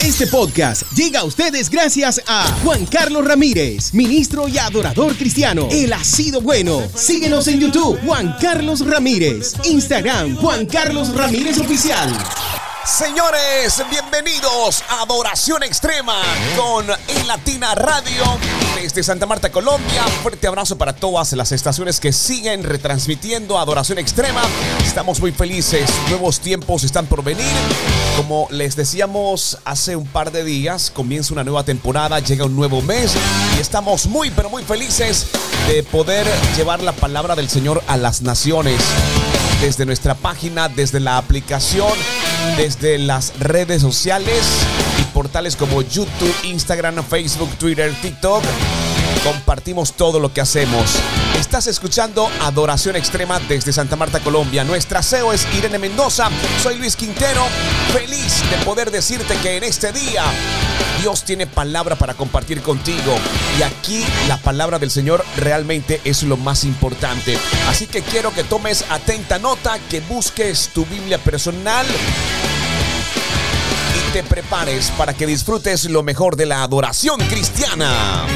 Este podcast llega a ustedes gracias a Juan Carlos Ramírez, ministro y adorador cristiano. Él ha sido bueno. Síguenos en YouTube, Juan Carlos Ramírez. Instagram, Juan Carlos Ramírez Oficial. Señores, bienvenidos a Adoración Extrema con El Latina Radio desde Santa Marta, Colombia. Fuerte abrazo para todas las estaciones que siguen retransmitiendo Adoración Extrema. Estamos muy felices, nuevos tiempos están por venir. Como les decíamos hace un par de días, comienza una nueva temporada, llega un nuevo mes y estamos muy, pero muy felices de poder llevar la palabra del Señor a las naciones desde nuestra página, desde la aplicación, desde las redes sociales y portales como YouTube, Instagram, Facebook, Twitter, TikTok. Compartimos todo lo que hacemos. Estás escuchando Adoración Extrema desde Santa Marta, Colombia. Nuestra CEO es Irene Mendoza. Soy Luis Quintero. Feliz de poder decirte que en este día Dios tiene palabra para compartir contigo. Y aquí la palabra del Señor realmente es lo más importante. Así que quiero que tomes atenta nota, que busques tu Biblia personal y te prepares para que disfrutes lo mejor de la adoración cristiana.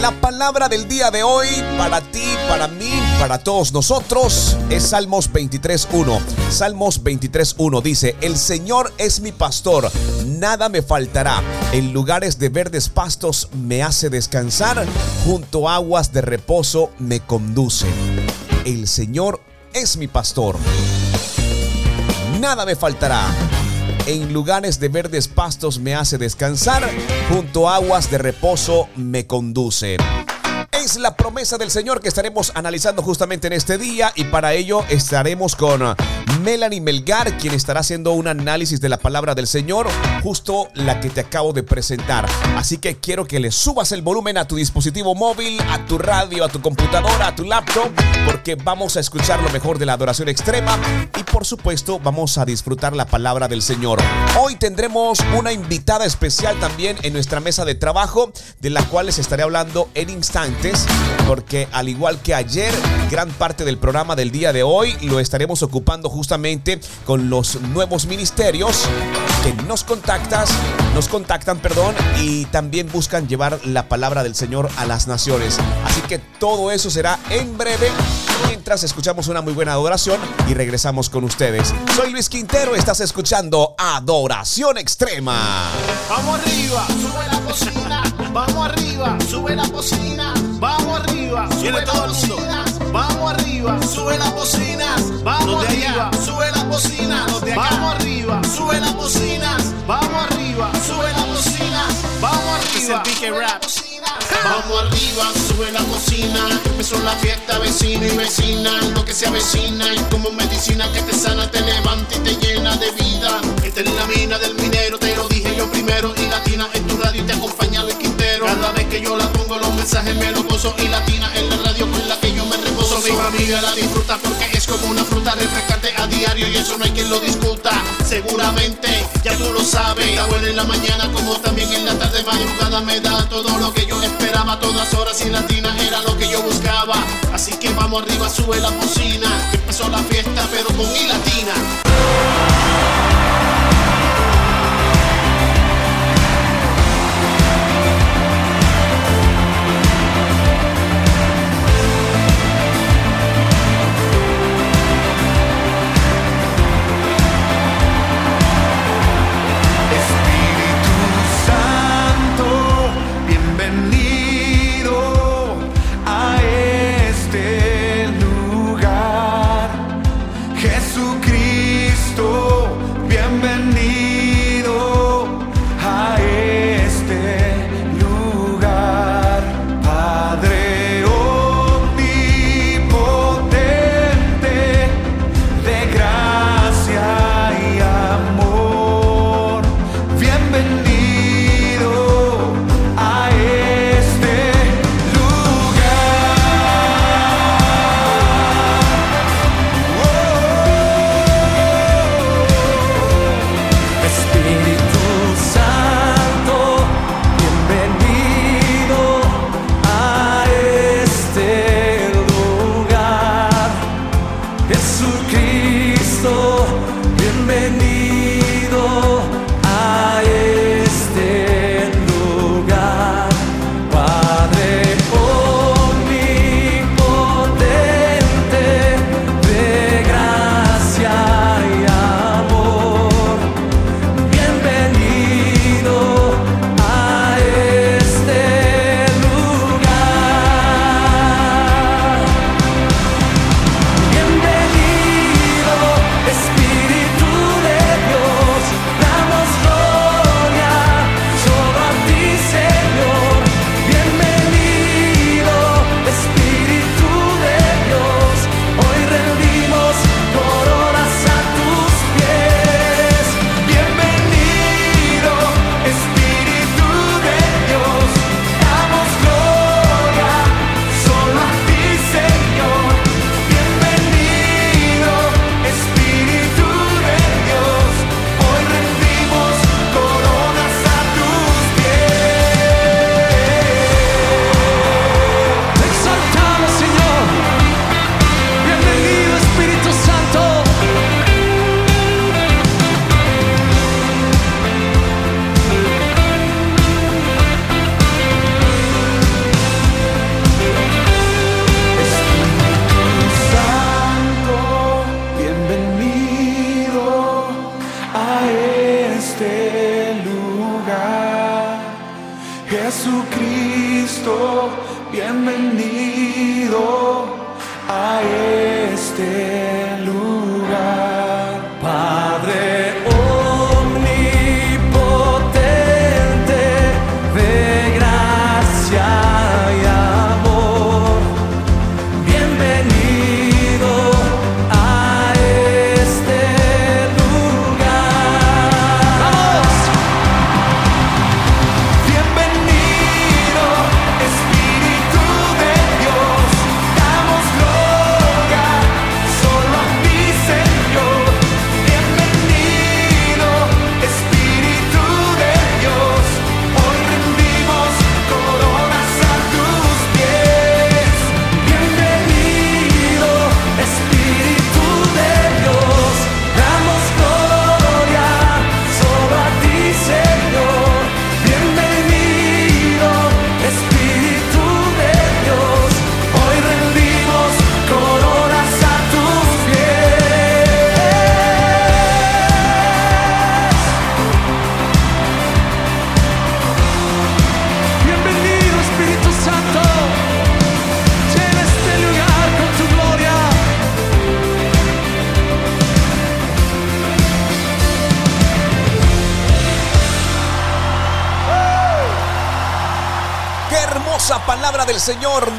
La palabra del día de hoy para ti, para mí, para todos nosotros es Salmos 23.1. Salmos 23.1 dice, el Señor es mi pastor, nada me faltará. En lugares de verdes pastos me hace descansar, junto a aguas de reposo me conduce. El Señor es mi pastor, nada me faltará en lugares de verdes pastos me hace descansar, junto a aguas de reposo me conduce. Es la promesa del Señor que estaremos analizando justamente en este día y para ello estaremos con Melanie Melgar, quien estará haciendo un análisis de la palabra del Señor, justo la que te acabo de presentar. Así que quiero que le subas el volumen a tu dispositivo móvil, a tu radio, a tu computadora, a tu laptop, porque vamos a escuchar lo mejor de la adoración extrema y por supuesto vamos a disfrutar la palabra del Señor. Hoy tendremos una invitada especial también en nuestra mesa de trabajo, de la cual les estaré hablando en instantes, porque al igual que ayer, gran parte del programa del día de hoy lo estaremos ocupando justamente con los nuevos ministerios que nos contactas, nos contactan, perdón, y también buscan llevar la palabra del Señor a las naciones. Así que todo eso será en breve mientras escuchamos una muy buena adoración y regresamos con ustedes. Soy Luis Quintero, estás escuchando Adoración Extrema. Vamos arriba, sube la cocina. Vamos arriba, sube la cocina. Vamos arriba, sube la todo el mundo. Vamos arriba, sube la cocina. Vamos de allá. arriba, sube la cocina. Los de acá. Vamos arriba, sube la cocina. Vamos arriba, sube la cocina. Vamos Este es arriba, el Rap. Vamos arriba, sube la cocina. Empezó la fiesta, vecino y vecina. Lo que se avecina y como medicina que te sana, te levanta y te llena de vida. Esta es la mina del minero, te lo dije yo primero. Y latina en tu radio y te acompaña Luis Quintero. Cada vez que yo la pongo, los mensajes me los gozo. Y latina en la radio con la que yo me reposo. Mi familia la disfruta porque es como una fruta refrescante a diario. Y eso no hay quien lo discuta. Seguramente ya tú lo sabes. Está buena en la mañana como también en la tarde. Madrugada me da todo lo que yo esperaba. a Todas horas y latina era lo que yo buscaba. Así que vamos arriba, sube la cocina. Empezó la fiesta, pero con mi latina.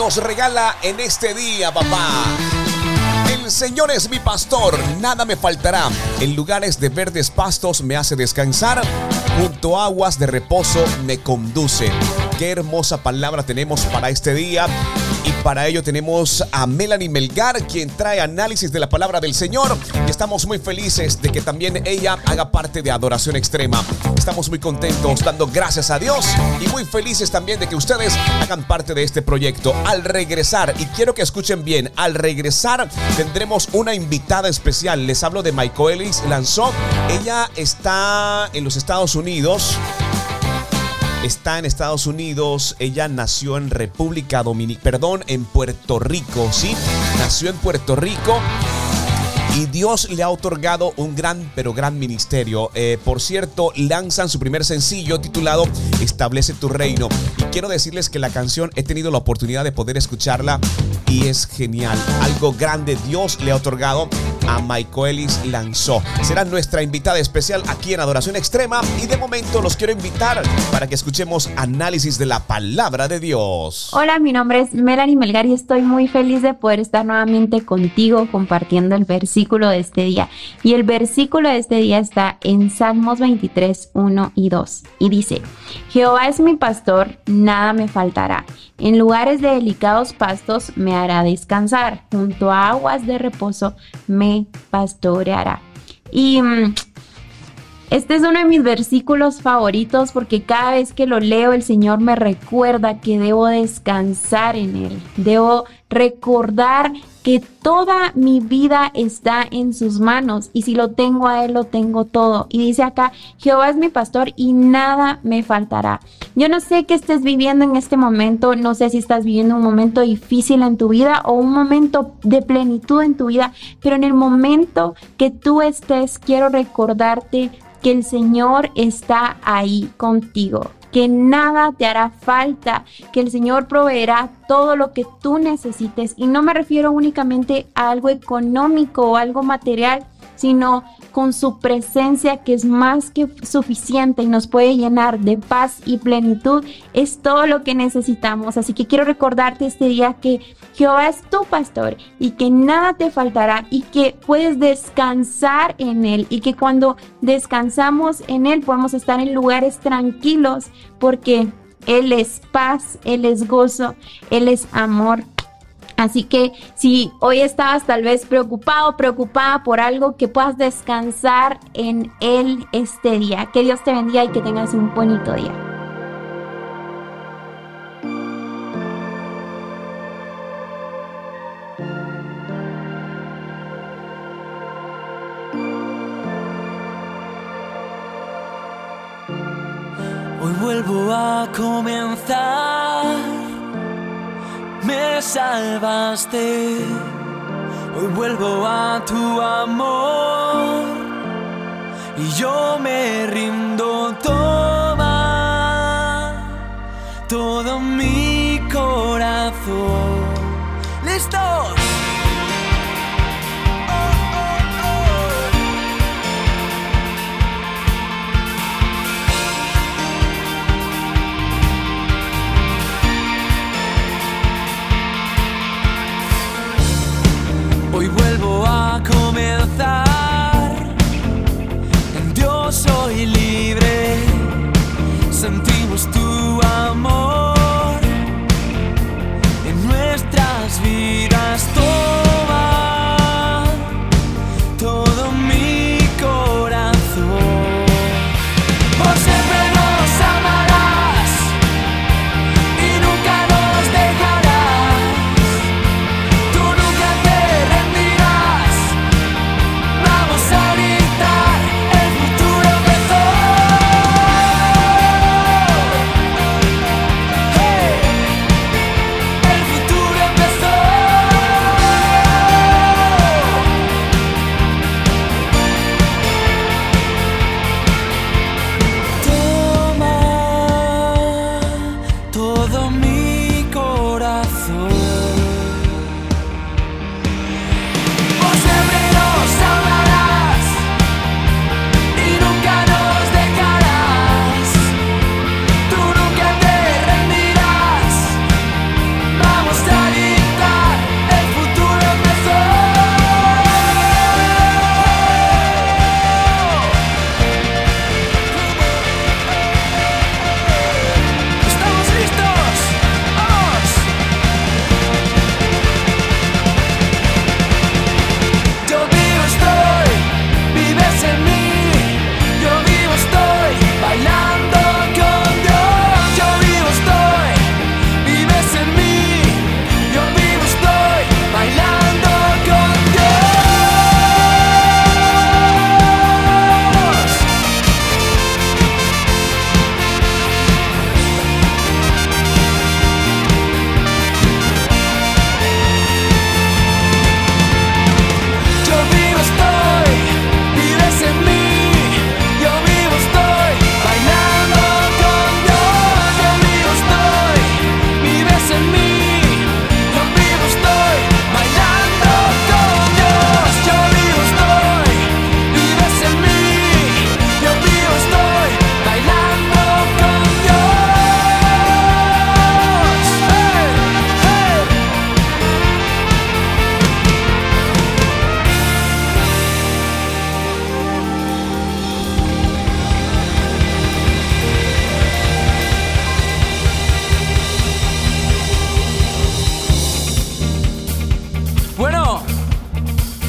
Nos regala en este día, papá. El Señor es mi pastor, nada me faltará. En lugares de verdes pastos me hace descansar, junto aguas de reposo me conduce. Qué hermosa palabra tenemos para este día. Y para ello tenemos a Melanie Melgar, quien trae análisis de la palabra del Señor. Estamos muy felices de que también ella haga parte de Adoración Extrema. Estamos muy contentos, dando gracias a Dios y muy felices también de que ustedes hagan parte de este proyecto. Al regresar, y quiero que escuchen bien, al regresar tendremos una invitada especial. Les hablo de Ellis Lanzó. Ella está en los Estados Unidos está en Estados Unidos. Ella nació en República Dominicana, perdón, en Puerto Rico, ¿sí? Nació en Puerto Rico. Y Dios le ha otorgado un gran, pero gran ministerio. Eh, por cierto, lanzan su primer sencillo titulado Establece tu reino. Y quiero decirles que la canción he tenido la oportunidad de poder escucharla y es genial. Algo grande Dios le ha otorgado a Ellis Lanzó. Será nuestra invitada especial aquí en Adoración Extrema. Y de momento los quiero invitar para que escuchemos análisis de la palabra de Dios. Hola, mi nombre es Melanie Melgar y estoy muy feliz de poder estar nuevamente contigo compartiendo el versículo de este día. Y el versículo de este día está en Salmos 23, 1 y 2. Y dice, Jehová es mi pastor, nada me faltará. En lugares de delicados pastos me hará descansar, junto a aguas de reposo me pastoreará. Y mm, este es uno de mis versículos favoritos porque cada vez que lo leo el Señor me recuerda que debo descansar en Él. Debo recordar que toda mi vida está en sus manos y si lo tengo a Él, lo tengo todo. Y dice acá, Jehová es mi pastor y nada me faltará. Yo no sé qué estés viviendo en este momento, no sé si estás viviendo un momento difícil en tu vida o un momento de plenitud en tu vida, pero en el momento que tú estés, quiero recordarte que el Señor está ahí contigo, que nada te hará falta, que el Señor proveerá todo lo que tú necesites. Y no me refiero únicamente a algo económico o algo material, sino con su presencia que es más que suficiente y nos puede llenar de paz y plenitud, es todo lo que necesitamos. Así que quiero recordarte este día que Jehová es tu pastor y que nada te faltará y que puedes descansar en Él y que cuando descansamos en Él podemos estar en lugares tranquilos porque Él es paz, Él es gozo, Él es amor. Así que si hoy estabas tal vez preocupado, preocupada por algo, que puedas descansar en Él este día. Que Dios te bendiga y que tengas un bonito día. Hoy vuelvo a comenzar salvaste, hoy vuelvo a tu amor y yo me rindo. Toma todo mi corazón. ¡Listo!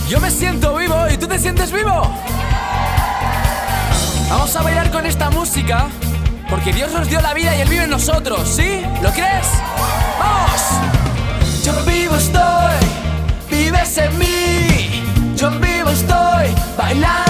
Yo me siento vivo y tú te sientes vivo. Vamos a bailar con esta música porque Dios nos dio la vida y Él vive en nosotros, ¿sí? ¿Lo crees? ¡Vamos! Yo vivo estoy, vives en mí. Yo vivo estoy, bailando.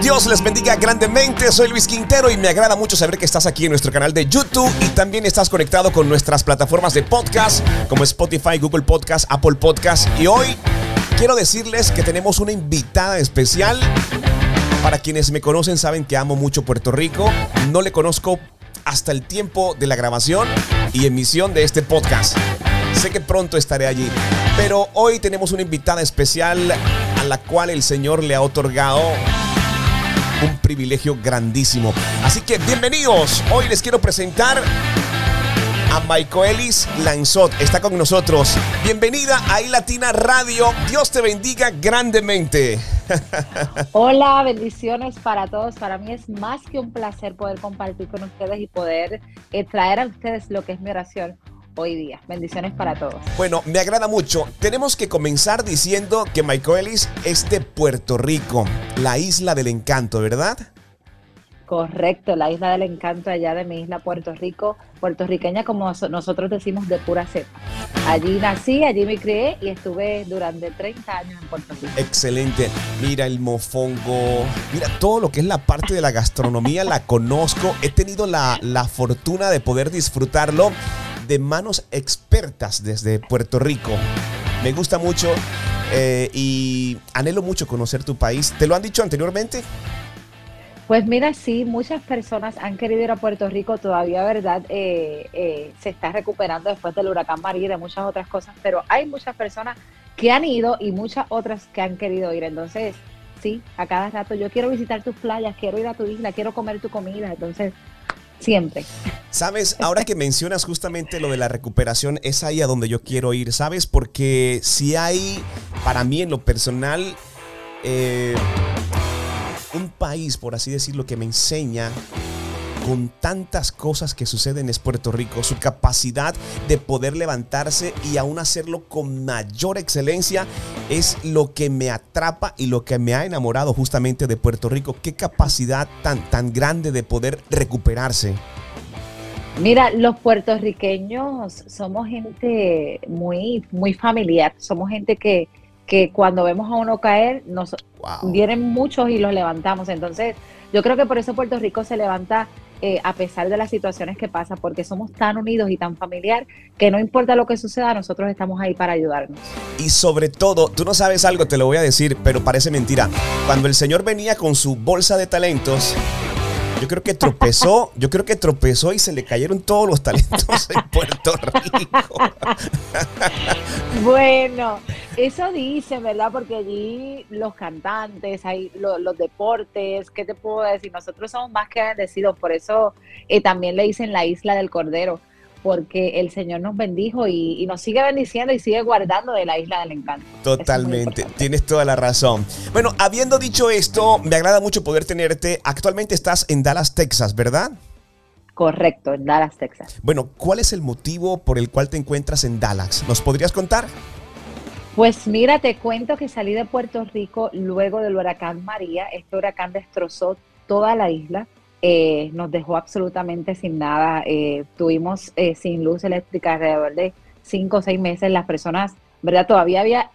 Dios les bendiga grandemente. Soy Luis Quintero y me agrada mucho saber que estás aquí en nuestro canal de YouTube y también estás conectado con nuestras plataformas de podcast como Spotify, Google Podcast, Apple Podcast. Y hoy quiero decirles que tenemos una invitada especial. Para quienes me conocen saben que amo mucho Puerto Rico. No le conozco hasta el tiempo de la grabación y emisión de este podcast. Sé que pronto estaré allí, pero hoy tenemos una invitada especial a la cual el Señor le ha otorgado un privilegio grandísimo. Así que bienvenidos. Hoy les quiero presentar a Maicoelis Lanzot. Está con nosotros. Bienvenida a iLatina Radio. Dios te bendiga grandemente. Hola, bendiciones para todos. Para mí es más que un placer poder compartir con ustedes y poder eh, traer a ustedes lo que es mi oración hoy día. Bendiciones para todos. Bueno, me agrada mucho. Tenemos que comenzar diciendo que Maicoelis es de Puerto Rico, la isla del encanto, ¿verdad? Correcto, la isla del encanto allá de mi isla Puerto Rico, puertorriqueña como so- nosotros decimos de pura cepa. Allí nací, allí me crié y estuve durante 30 años en Puerto Rico. Excelente. Mira el mofongo. Mira todo lo que es la parte de la gastronomía, la conozco. He tenido la, la fortuna de poder disfrutarlo de manos expertas desde Puerto Rico. Me gusta mucho eh, y anhelo mucho conocer tu país. ¿Te lo han dicho anteriormente? Pues mira, sí, muchas personas han querido ir a Puerto Rico, todavía, ¿verdad? Eh, eh, se está recuperando después del huracán María y de muchas otras cosas, pero hay muchas personas que han ido y muchas otras que han querido ir. Entonces, sí, a cada rato yo quiero visitar tus playas, quiero ir a tu isla, quiero comer tu comida, entonces, siempre. Sabes, ahora que mencionas justamente lo de la recuperación, es ahí a donde yo quiero ir, ¿sabes? Porque si hay, para mí en lo personal, eh, un país, por así decirlo, que me enseña con tantas cosas que suceden es Puerto Rico, su capacidad de poder levantarse y aún hacerlo con mayor excelencia es lo que me atrapa y lo que me ha enamorado justamente de Puerto Rico. Qué capacidad tan, tan grande de poder recuperarse. Mira, los puertorriqueños somos gente muy, muy familiar, somos gente que, que cuando vemos a uno caer, nos Wow. vienen muchos y los levantamos. Entonces, yo creo que por eso Puerto Rico se levanta eh, a pesar de las situaciones que pasan, porque somos tan unidos y tan familiar que no importa lo que suceda, nosotros estamos ahí para ayudarnos. Y sobre todo, tú no sabes algo, te lo voy a decir, pero parece mentira. Cuando el señor venía con su bolsa de talentos, yo creo que tropezó, yo creo que tropezó y se le cayeron todos los talentos en Puerto Rico. Bueno, eso dicen, ¿verdad? Porque allí los cantantes, hay lo- los deportes, ¿qué te puedo decir? Nosotros somos más que bendecidos, por eso eh, también le dicen la isla del Cordero, porque el Señor nos bendijo y, y nos sigue bendiciendo y sigue guardando de la isla del encanto. Totalmente, tienes toda la razón. Bueno, habiendo dicho esto, me agrada mucho poder tenerte. Actualmente estás en Dallas, Texas, ¿verdad? Correcto, en Dallas, Texas. Bueno, ¿cuál es el motivo por el cual te encuentras en Dallas? ¿Nos podrías contar? Pues mira, te cuento que salí de Puerto Rico luego del huracán María. Este huracán destrozó toda la isla, eh, nos dejó absolutamente sin nada. eh, tuvimos eh, sin luz eléctrica alrededor de cinco o seis meses. Las personas, ¿verdad? Todavía había,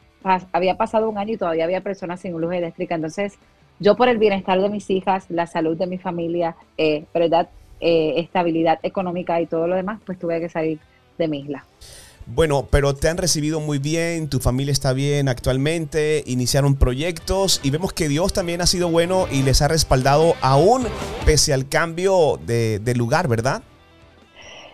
había pasado un año y todavía había personas sin luz eléctrica. Entonces, yo por el bienestar de mis hijas, la salud de mi familia, eh, ¿verdad? Eh, estabilidad económica y todo lo demás, pues tuve que salir de mi isla. Bueno, pero te han recibido muy bien, tu familia está bien actualmente, iniciaron proyectos y vemos que Dios también ha sido bueno y les ha respaldado aún pese al cambio de, de lugar, ¿verdad?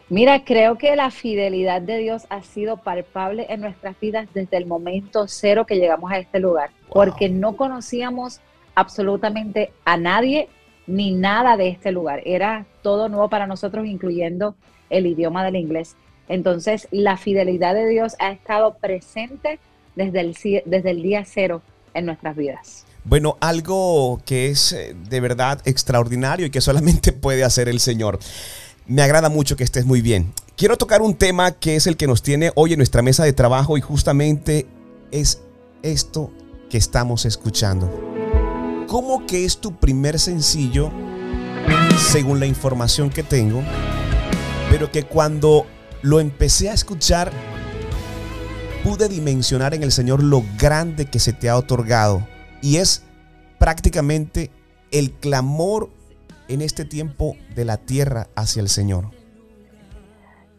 Mira, creo que la fidelidad de Dios ha sido palpable en nuestras vidas desde el momento cero que llegamos a este lugar, Wow. porque no conocíamos absolutamente a nadie ni nada de este lugar. Era todo nuevo para nosotros, incluyendo el idioma del inglés. Entonces, la fidelidad de Dios ha estado presente desde el, desde el día cero en nuestras vidas. Bueno, algo que es eh, de verdad extraordinario y que solamente puede hacer el Señor. Me agrada mucho que estés muy bien. Quiero tocar un tema que es el que nos tiene hoy en nuestra mesa de trabajo y justamente es esto que estamos escuchando. ¿Cómo que es tu primer sencillo, según la información que tengo, pero que cuando lo empecé a escuchar, pude dimensionar en el Señor lo grande que se te ha otorgado? Y es prácticamente el clamor en este tiempo de la tierra hacia el Señor?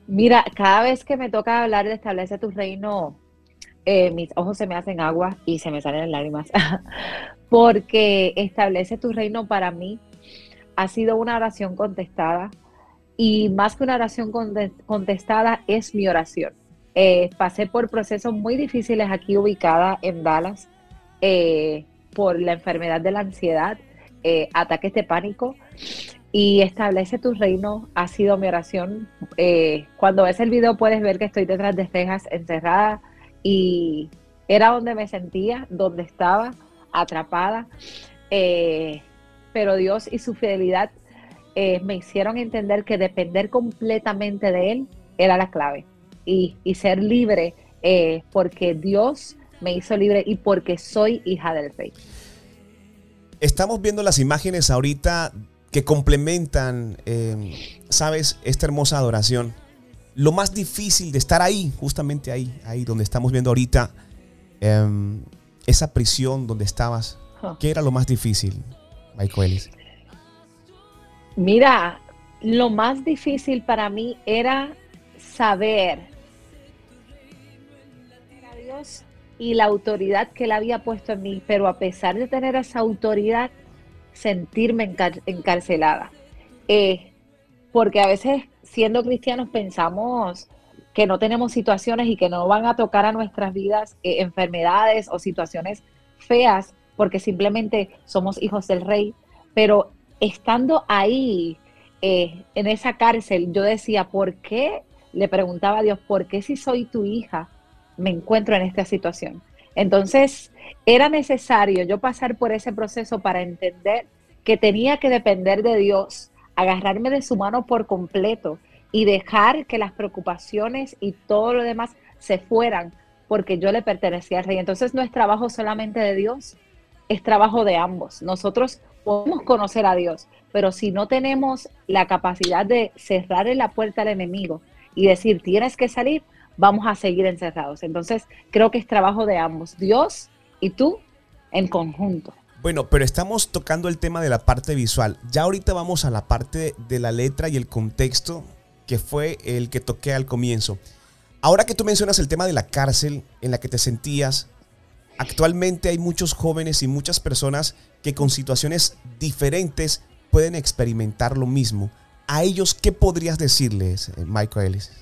Mira, cada vez que me toca hablar de establece tu reino, eh, mis ojos se me hacen agua y se me salen lágrimas, porque establece tu reino para mí ha sido una oración contestada y más que una oración conte- contestada es mi oración. Eh, pasé por procesos muy difíciles aquí ubicada en Dallas eh, por la enfermedad de la ansiedad, eh, ataques de pánico y establece tu reino ha sido mi oración. Cuando ves el video puedes ver que estoy detrás de cejas encerrada y era donde me sentía, donde estaba atrapada. Pero Dios y su fidelidad eh, me hicieron entender que depender completamente de Él era la clave y, y ser libre eh, porque Dios me hizo libre y porque soy hija del rey. Estamos viendo las imágenes ahorita que complementan, eh, sabes, esta hermosa adoración. Lo más difícil de estar ahí, justamente ahí, ahí donde estamos viendo ahorita, em, esa prisión donde estabas, Huh. ¿qué era lo más difícil, Michael Ellis? Mira, lo más difícil para mí era saber a Dios y la autoridad que Él había puesto en mí, pero a pesar de tener esa autoridad, sentirme encar- encarcelada. Eh, porque a veces siendo cristianos pensamos que no tenemos situaciones y que no van a tocar a nuestras vidas eh, enfermedades o situaciones feas porque simplemente somos hijos del rey, pero estando ahí eh, en esa cárcel, yo decía, ¿por qué? Le preguntaba a Dios, ¿por qué si soy tu hija me encuentro en esta situación? Entonces, era necesario yo pasar por ese proceso para entender que tenía que depender de Dios, agarrarme de su mano por completo y dejar que las preocupaciones y todo lo demás se fueran porque yo le pertenecía al rey. Entonces no es trabajo solamente de Dios, es trabajo de ambos. Nosotros podemos conocer a Dios, pero si no tenemos la capacidad de cerrarle la puerta al enemigo y decir, tienes que salir, vamos a seguir encerrados. Entonces creo que es trabajo de ambos, Dios y tú en conjunto. Bueno, pero estamos tocando el tema de la parte visual. Ya ahorita vamos a la parte de la letra y el contexto que fue el que toqué al comienzo. Ahora que tú mencionas el tema de la cárcel en la que te sentías, actualmente hay muchos jóvenes y muchas personas que con situaciones diferentes pueden experimentar lo mismo. ¿A ellos qué podrías decirles, eh, Michael Ellis?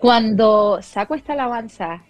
Cuando saco esta alabanza,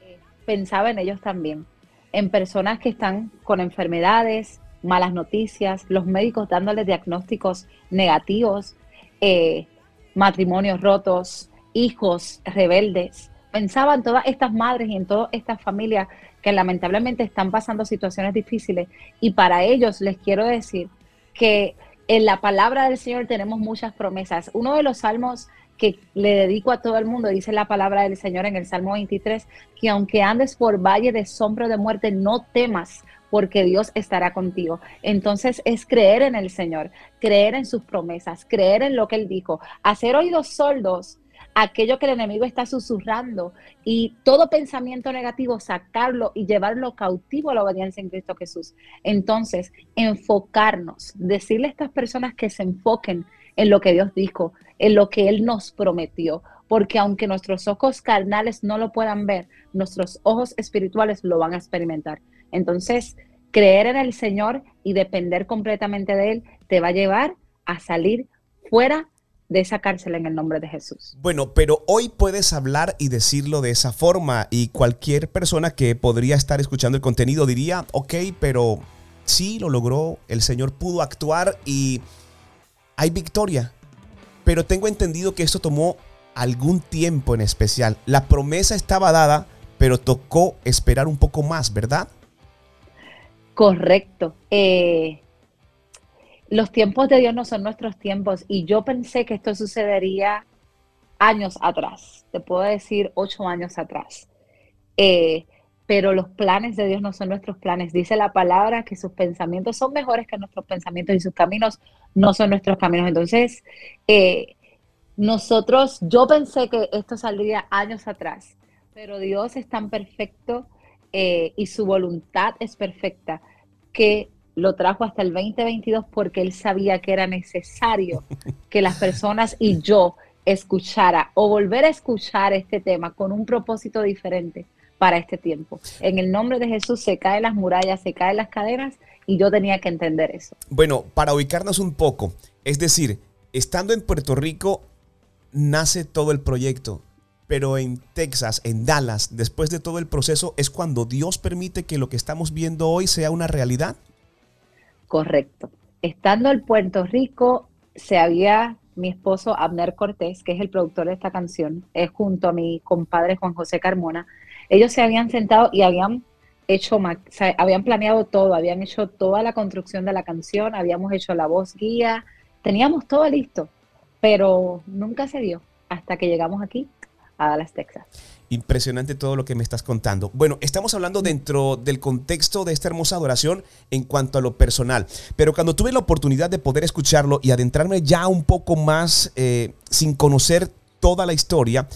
eh, pensaba en ellos también, en personas que están con enfermedades, malas noticias, los médicos dándoles diagnósticos negativos, eh, matrimonios rotos, hijos rebeldes. Pensaba en todas estas madres y en todas estas familias que lamentablemente están pasando situaciones difíciles y para ellos les quiero decir que en la palabra del Señor tenemos muchas promesas. Uno de los salmos que le dedico a todo el mundo, dice la palabra del Señor en el Salmo 23, que aunque andes por valle de sombra de muerte, no temas, porque Dios estará contigo. Entonces es creer en el Señor, creer en sus promesas, creer en lo que Él dijo, hacer oídos sordos aquello que el enemigo está susurrando y todo pensamiento negativo sacarlo y llevarlo cautivo a la obediencia en Cristo Jesús. Entonces, enfocarnos, decirle a estas personas que se enfoquen en lo que Dios dijo, en lo que Él nos prometió, porque aunque nuestros ojos carnales no lo puedan ver, nuestros ojos espirituales lo van a experimentar. Entonces, creer en el Señor y depender completamente de Él te va a llevar a salir fuera de esa cárcel en el nombre de Jesús. Bueno, pero hoy puedes hablar y decirlo de esa forma y cualquier persona que podría estar escuchando el contenido diría, ok, pero sí lo logró, el Señor pudo actuar y hay victoria. Pero tengo entendido que esto tomó algún tiempo en especial. La promesa estaba dada, pero tocó esperar un poco más, ¿verdad? Correcto. Eh, los tiempos de Dios no son nuestros tiempos y yo pensé que esto sucedería años atrás, te puedo decir ocho años atrás. Eh, pero los planes de Dios no son nuestros planes. Dice la palabra que sus pensamientos son mejores que nuestros pensamientos y sus caminos no son nuestros caminos. Entonces, eh, nosotros, yo pensé que esto saldría años atrás, pero Dios es tan perfecto eh, y su voluntad es perfecta que lo trajo hasta el 2022 porque él sabía que era necesario que las personas y yo escuchara o volver a escuchar este tema con un propósito diferente para este tiempo. En el nombre de Jesús se caen las murallas, se caen las cadenas y yo tenía que entender eso. Bueno, para ubicarnos un poco, es decir, estando en Puerto Rico nace todo el proyecto, pero en Texas, en Dallas, después de todo el proceso, es cuando Dios permite que lo que estamos viendo hoy sea una realidad. Correcto. Estando en Puerto Rico, se había mi esposo Abner Cortés, que es el productor de esta canción, es junto a mi compadre Juan José Carmona. Ellos se habían sentado y habían hecho, habían planeado todo, habían hecho toda la construcción de la canción, habíamos hecho la voz guía, teníamos todo listo, pero nunca se dio hasta que llegamos aquí a Dallas, Texas. Impresionante todo lo que me estás contando. Bueno, estamos hablando dentro del contexto de esta hermosa adoración en cuanto a lo personal, pero cuando tuve la oportunidad de poder escucharlo y adentrarme ya un poco más eh, sin conocer toda la historia,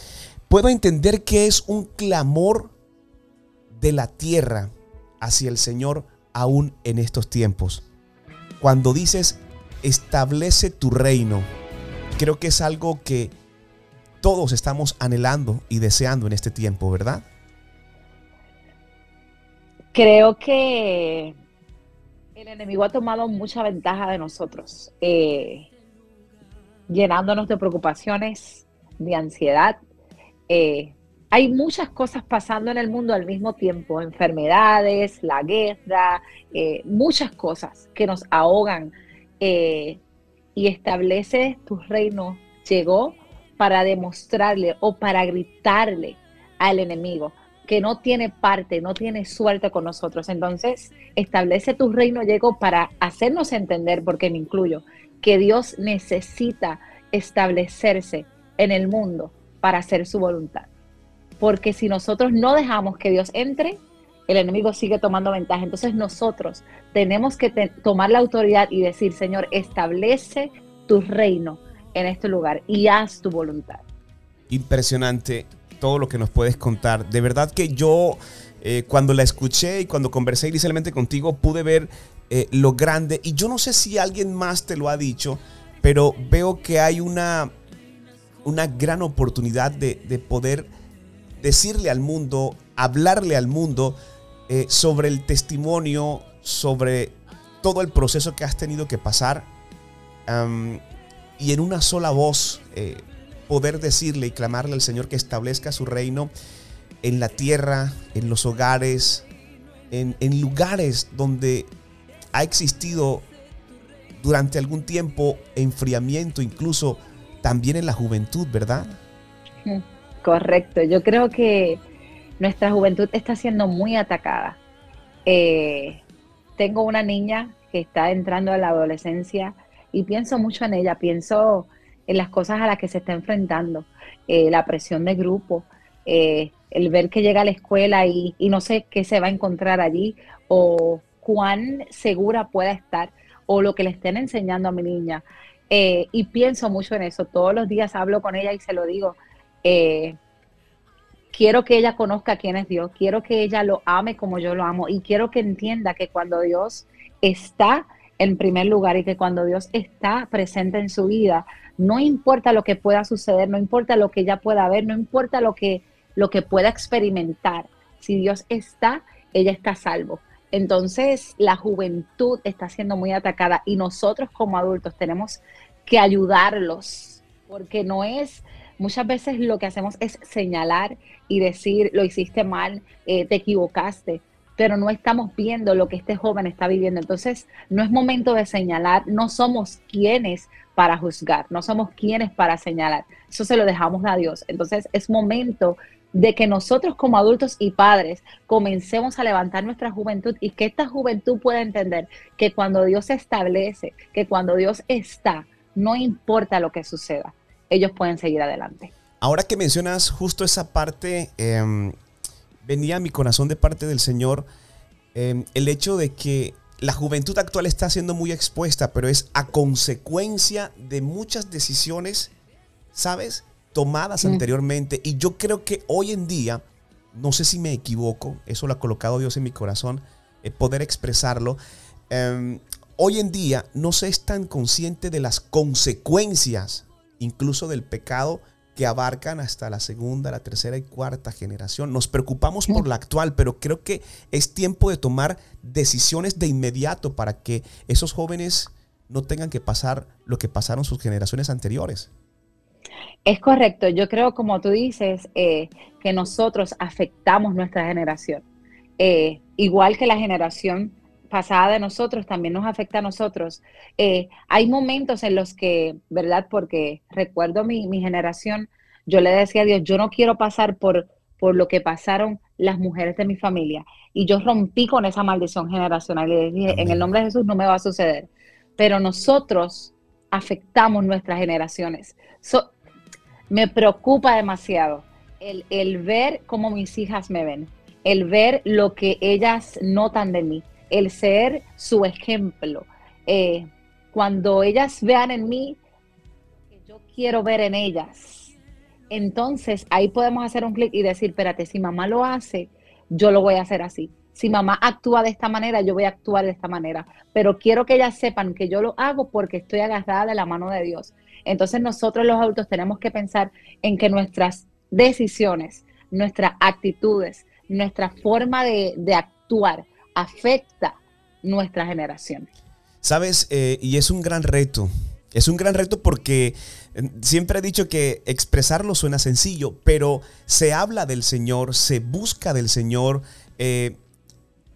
puedo entender que es un clamor de la tierra hacia el Señor aún en estos tiempos. Cuando dices, establece tu reino, creo que es algo que todos estamos anhelando y deseando en este tiempo, ¿verdad? Creo que el enemigo ha tomado mucha ventaja de nosotros, eh, llenándonos de preocupaciones, de ansiedad. Eh, hay muchas cosas pasando en el mundo al mismo tiempo, enfermedades, la guerra, eh, muchas cosas que nos ahogan. y establece tu reino, llegó para demostrarle o para gritarle al enemigo que no tiene parte, no tiene suerte con nosotros. Entonces, establece tu reino, llegó para hacernos entender, porque me incluyo, que Dios necesita establecerse en el mundo para hacer su voluntad. Porque si nosotros no dejamos que Dios entre, el enemigo sigue tomando ventaja. Entonces nosotros tenemos que tomar la autoridad y decir, Señor, establece tu reino en este lugar y haz tu voluntad. Impresionante todo lo que nos puedes contar. De verdad que yo eh, cuando la escuché y cuando conversé inicialmente contigo pude ver eh, lo grande y yo no sé si alguien más te lo ha dicho, pero veo que hay una, una gran oportunidad de, de poder decirle al mundo, hablarle al mundo eh, sobre el testimonio, sobre todo el proceso que has tenido que pasar y en una sola voz eh, poder decirle y clamarle al Señor que establezca su reino en la tierra, en los hogares, en, en lugares donde ha existido durante algún tiempo enfriamiento, incluso también en la juventud, ¿verdad? Correcto, yo creo que nuestra juventud está siendo muy atacada. Eh, tengo una niña que está entrando a la adolescencia y pienso mucho en ella, pienso en las cosas a las que se está enfrentando, eh, la presión de grupo, eh, el ver que llega a la escuela y, no sé qué se va a encontrar allí o cuán segura pueda estar o lo que le estén enseñando a mi niña. Eh, y pienso mucho en eso, todos los días hablo con ella y se lo digo. Quiero que ella conozca quién es Dios, quiero que ella lo ame como yo lo amo y quiero que entienda que cuando Dios está en primer lugar y que cuando Dios está presente en su vida, no importa lo que pueda suceder, no importa lo que ella pueda ver, no importa lo que, lo que pueda experimentar, si Dios está, ella está salvo. Entonces, la juventud está siendo muy atacada y nosotros como adultos tenemos que ayudarlos, porque no es, muchas veces lo que hacemos es señalar y decir, lo hiciste mal, eh, te equivocaste, pero no estamos viendo lo que este joven está viviendo. Entonces, no es momento de señalar, no somos quienes para juzgar, no somos quienes para señalar. Eso se lo dejamos a Dios. Entonces, es momento de que nosotros como adultos y padres comencemos a levantar nuestra juventud y que esta juventud pueda entender que cuando Dios se establece, que cuando Dios está, no importa lo que suceda, ellos pueden seguir adelante. Ahora que mencionas justo esa parte, eh, venía a mi corazón de parte del Señor eh, el hecho de que la juventud actual está siendo muy expuesta, pero es a consecuencia de muchas decisiones, ¿sabes? Tomadas Mm. anteriormente. Y yo creo que hoy en día, no sé si me equivoco, eso lo ha colocado Dios en mi corazón, eh, poder expresarlo. em, hoy en día no se es tan consciente de las consecuencias, incluso del pecado que abarcan hasta la segunda, la tercera y cuarta generación. Nos preocupamos por la actual, pero creo que es tiempo de tomar decisiones de inmediato para que esos jóvenes no tengan que pasar lo que pasaron sus generaciones anteriores. Es correcto, yo creo, como tú dices, eh, que nosotros afectamos nuestra generación. Eh, igual que la generación pasada de nosotros, también nos afecta a nosotros. Eh, hay momentos en los que, ¿verdad? Porque recuerdo mi, mi generación, yo le decía a Dios, yo no quiero pasar por, por lo que pasaron las mujeres de mi familia. Y yo rompí con esa maldición generacional y le dije, en el nombre de Jesús no me va a suceder. Pero nosotros afectamos nuestras generaciones. So- me preocupa demasiado el, el ver cómo mis hijas me ven, el ver lo que ellas notan de mí, el ser su ejemplo. Eh, cuando ellas vean en mí que yo quiero ver en ellas, entonces ahí podemos hacer un clic y decir, espérate, si mamá lo hace, yo lo voy a hacer así. Si mamá actúa de esta manera, yo voy a actuar de esta manera. Pero quiero que ellas sepan que yo lo hago porque estoy agarrada de la mano de Dios. Entonces nosotros los adultos tenemos que pensar en que nuestras decisiones, nuestras actitudes, nuestra forma de, de actuar afecta nuestra generación. Sabes, Eh, y es un gran reto. Es un gran reto porque eh, siempre he dicho que expresarlo suena sencillo, pero se habla del Señor, se busca del Señor. eh,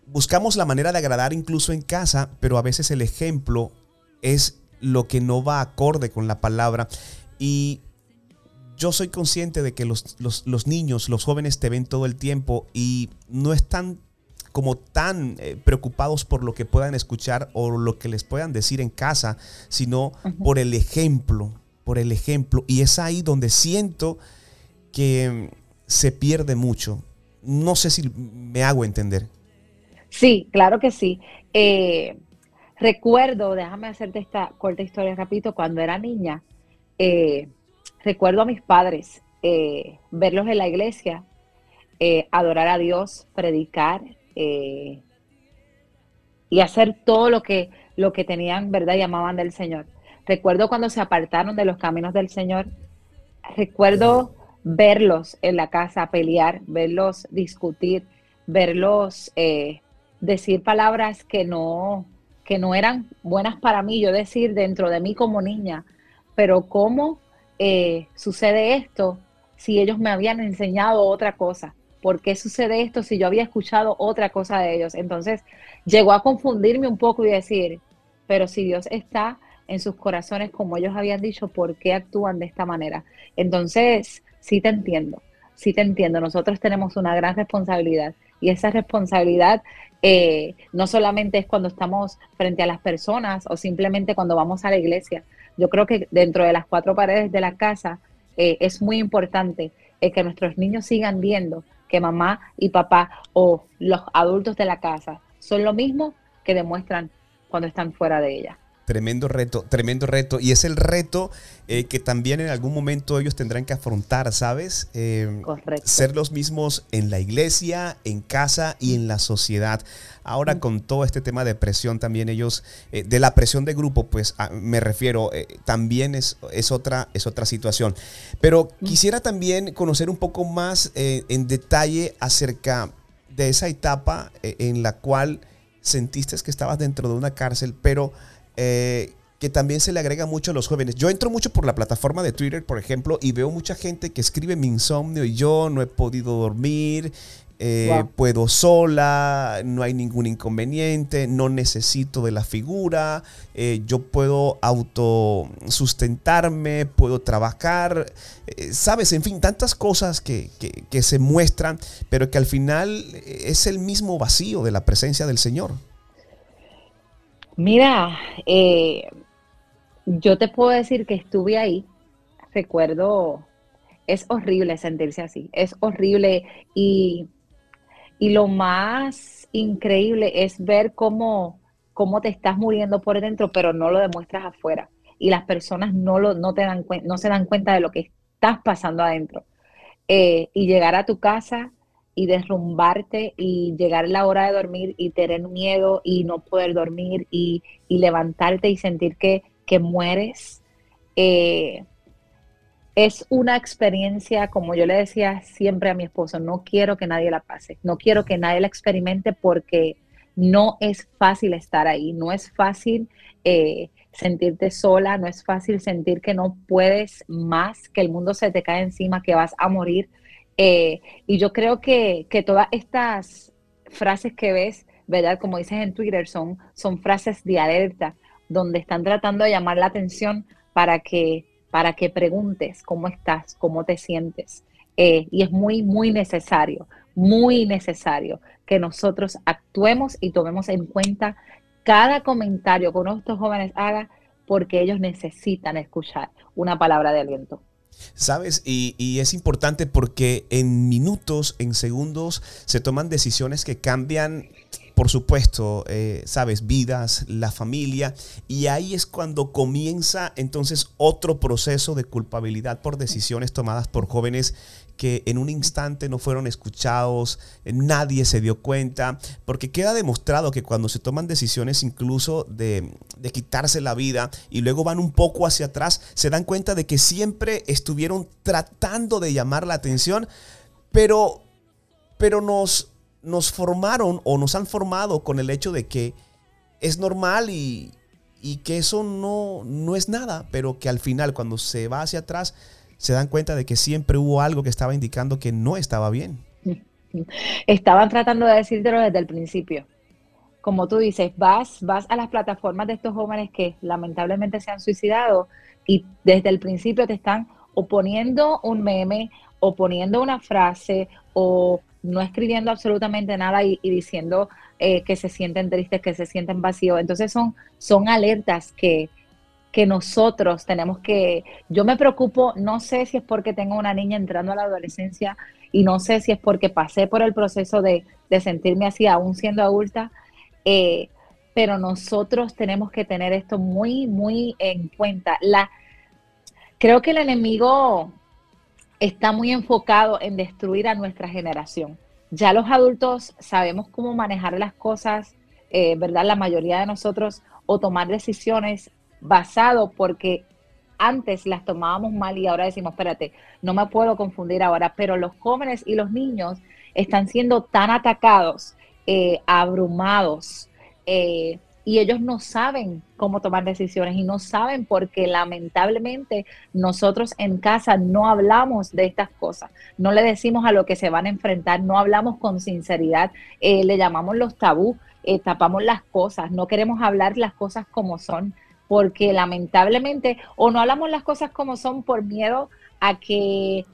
buscamos la manera de agradar incluso en casa, pero a veces el ejemplo es lo que no va acorde con la palabra. Y yo soy consciente de que los- los niños, los jóvenes te ven todo el tiempo y no están como tan eh, preocupados por lo que puedan escuchar o lo que les puedan decir en casa, sino por el ejemplo, por el ejemplo. Y es ahí donde siento que mm, se pierde mucho. No sé si me hago entender. Sí, claro que sí. Eh, recuerdo, déjame hacerte esta corta historia rapidito, cuando era niña, eh, recuerdo a mis padres eh, verlos en la iglesia, adorar a Dios, predicar eh, y hacer todo lo que, lo que tenían, ¿verdad? Y amaban del Señor. Recuerdo cuando se apartaron de los caminos del Señor, recuerdo verlos en la casa pelear, verlos discutir, verlos eh, decir palabras que no, que no eran buenas para mí, yo decir dentro de mí como niña, pero cómo eh, sucede esto si ellos me habían enseñado otra cosa. ¿Por qué sucede esto si yo había escuchado otra cosa de ellos? Entonces llegó a confundirme un poco y decir, pero si Dios está en sus corazones como ellos habían dicho, ¿por qué actúan de esta manera? Entonces, sí te entiendo, sí te entiendo. Nosotros tenemos una gran responsabilidad y esa responsabilidad eh, no solamente es cuando estamos frente a las personas o simplemente cuando vamos a la iglesia. Yo creo que dentro de las cuatro paredes de la casa eh, es muy importante eh, que nuestros niños sigan viendo que mamá y papá o los adultos de la casa son lo mismo que demuestran cuando están fuera de ella. Tremendo reto, tremendo reto. Y es el reto eh, que también en algún momento ellos tendrán que afrontar, ¿sabes? Eh, Correcto. ser los mismos en la iglesia, en casa y en la sociedad. Ahora con todo este tema de presión también ellos, eh, de la presión de grupo, pues a- me refiero, también es, es, otra, es otra situación. Pero quisiera también conocer un poco más en detalle acerca de esa etapa en la cual sentiste que estabas dentro de una cárcel, pero eh, que también se le agrega mucho a los jóvenes. Yo entro mucho por la plataforma de Twitter, por ejemplo, y veo mucha gente que escribe mi insomnio y yo no he podido dormir, eh, Wow. puedo sola, no hay ningún inconveniente, no necesito de la figura, eh, yo puedo autosustentarme, puedo trabajar, eh, sabes, en fin, tantas cosas que, que- que se muestran, pero que al final es el mismo vacío de la presencia del Señor. Mira, eh, yo te puedo decir que estuve ahí. Recuerdo, es horrible sentirse así, es horrible y, y lo más increíble es ver cómo, cómo te estás muriendo por dentro, pero no lo demuestras afuera. Y las personas no, lo, no, te dan, no se dan cuenta de lo que estás pasando adentro. Eh, y llegar a tu casa y derrumbarte y llegar la hora de dormir y tener miedo y no poder dormir y, y levantarte y sentir que, que mueres. Eh, es una experiencia, como yo le decía siempre a mi esposo, no quiero que nadie la pase, no quiero que nadie la experimente porque no es fácil estar ahí, no es fácil eh, sentirte sola, no es fácil sentir que no puedes más, que el mundo se te cae encima, que vas a morir. Eh, y yo creo que, que todas estas frases que ves, ¿verdad? Como dices en Twitter, son, son frases de alerta, donde están tratando de llamar la atención para que para que preguntes cómo estás, cómo te sientes. Eh, y es muy, muy necesario, muy necesario que nosotros actuemos y tomemos en cuenta cada comentario que uno de estos jóvenes haga porque ellos necesitan escuchar una palabra de aliento. ¿Sabes? Y, es importante porque en minutos, en segundos, se toman decisiones que cambian por supuesto, eh, sabes, vidas, la familia, y ahí es cuando comienza entonces otro proceso de culpabilidad por decisiones tomadas por jóvenes que en un instante no fueron escuchados, nadie se dio cuenta, porque queda demostrado que cuando se toman decisiones incluso de, de, quitarse la vida y luego van un poco hacia atrás, se dan cuenta de que siempre estuvieron tratando de llamar la atención, pero, pero nos, nos formaron o nos han formado con el hecho de que es normal y, y que eso no, no es nada, pero que al final cuando se va hacia atrás se dan cuenta de que siempre hubo algo que estaba indicando que no estaba bien. Estaban tratando de decírtelo desde el principio. Como tú dices, vas, vas a las plataformas de estos jóvenes que lamentablemente se han suicidado y desde el principio te están oponiendo un meme, o poniendo una frase, o no escribiendo absolutamente nada y, y diciendo eh, que se sienten tristes, que se sienten vacíos. Entonces son, son alertas que, que nosotros tenemos que, yo me preocupo, no sé si es porque tengo una niña entrando a la adolescencia y no sé si es porque pasé por el proceso de, de sentirme así aún siendo adulta, eh, pero nosotros tenemos que tener esto muy, muy en cuenta. La, creo que el enemigo está muy enfocado en destruir a nuestra generación. Ya los adultos sabemos cómo manejar las cosas, eh, ¿verdad? La mayoría de nosotros, o tomar decisiones basado porque antes las tomábamos mal y ahora decimos, espérate, no me puedo confundir ahora, pero los jóvenes y los niños están siendo tan atacados, eh, abrumados, eh, y ellos no saben cómo tomar decisiones y no saben porque lamentablemente nosotros en casa no hablamos de estas cosas, no le decimos a lo que se van a enfrentar, no hablamos con sinceridad, eh, le llamamos los tabú, tapamos las cosas, no queremos hablar las cosas como son porque lamentablemente o no hablamos las cosas como son por miedo a que,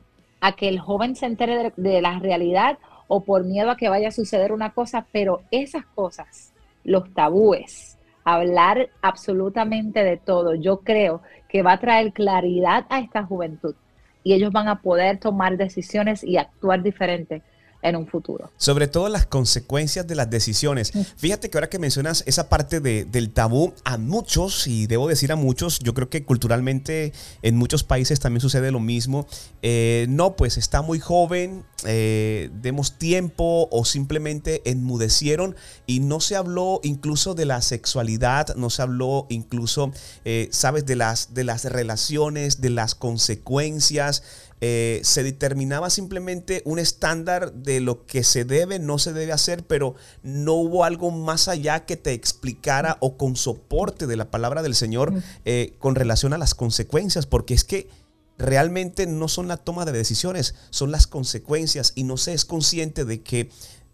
a que el joven se entere de, de la realidad o por miedo a que vaya a suceder una cosa, pero esas cosas los tabúes, hablar absolutamente de todo, yo creo que va a traer claridad a esta juventud y ellos van a poder tomar decisiones y actuar diferente en un futuro. Sobre todo las consecuencias de las decisiones. Fíjate que ahora que mencionas esa parte de, del tabú, a muchos, y debo decir a muchos, yo creo que culturalmente en muchos países también sucede lo mismo. Eh, no, pues está muy joven, eh, demos tiempo o simplemente enmudecieron y no se habló incluso de la sexualidad, no se habló incluso, eh, sabes, de las, de las relaciones, de las consecuencias. Eh, se determinaba simplemente un estándar de lo que se debe, no se debe hacer, pero no hubo algo más allá que te explicara o con soporte de la palabra del Señor eh, con relación a las consecuencias, porque es que realmente no son la toma de decisiones, son las consecuencias y no se es consciente de que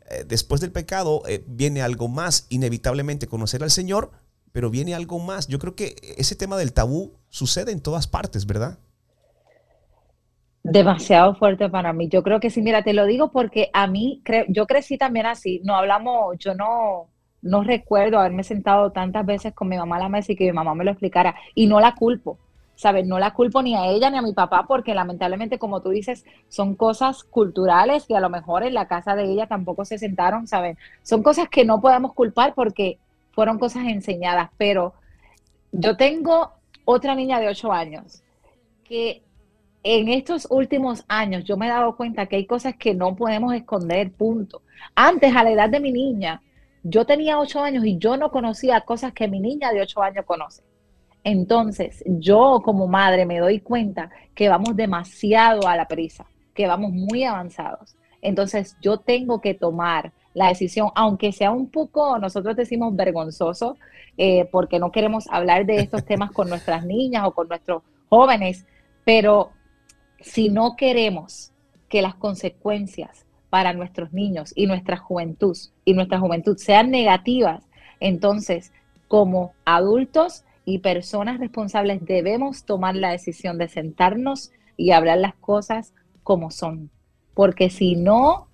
eh, después del pecado viene algo más, inevitablemente conocer al Señor, pero viene algo más. Yo creo que ese tema del tabú sucede en todas partes, ¿verdad? Demasiado fuerte para mí. Yo creo que sí, mira, te lo digo porque a mí, creo, yo crecí también así. No hablamos, yo no, no recuerdo haberme sentado tantas veces con mi mamá a la mesa y que mi mamá me lo explicara. Y no la culpo, ¿sabes? No la culpo ni a ella ni a mi papá porque lamentablemente, como tú dices, son cosas culturales que a lo mejor en la casa de ella tampoco se sentaron, ¿sabes? Son cosas que no podemos culpar porque fueron cosas enseñadas. Pero yo tengo otra niña de 8 años que en estos últimos años yo me he dado cuenta que hay cosas que no podemos esconder, punto. Antes, a la edad de mi niña, yo tenía ocho años y yo no conocía cosas que mi niña de ocho años conoce. Entonces, yo como madre me doy cuenta que vamos demasiado a la prisa, que vamos muy avanzados. Entonces, yo tengo que tomar la decisión, aunque sea un poco, nosotros decimos vergonzoso, eh, porque no queremos hablar de estos temas con nuestras niñas o con nuestros jóvenes, pero si no queremos que las consecuencias para nuestros niños y nuestra juventud y nuestra juventud sean negativas, entonces como adultos y personas responsables debemos tomar la decisión de sentarnos y hablar las cosas como son, porque si no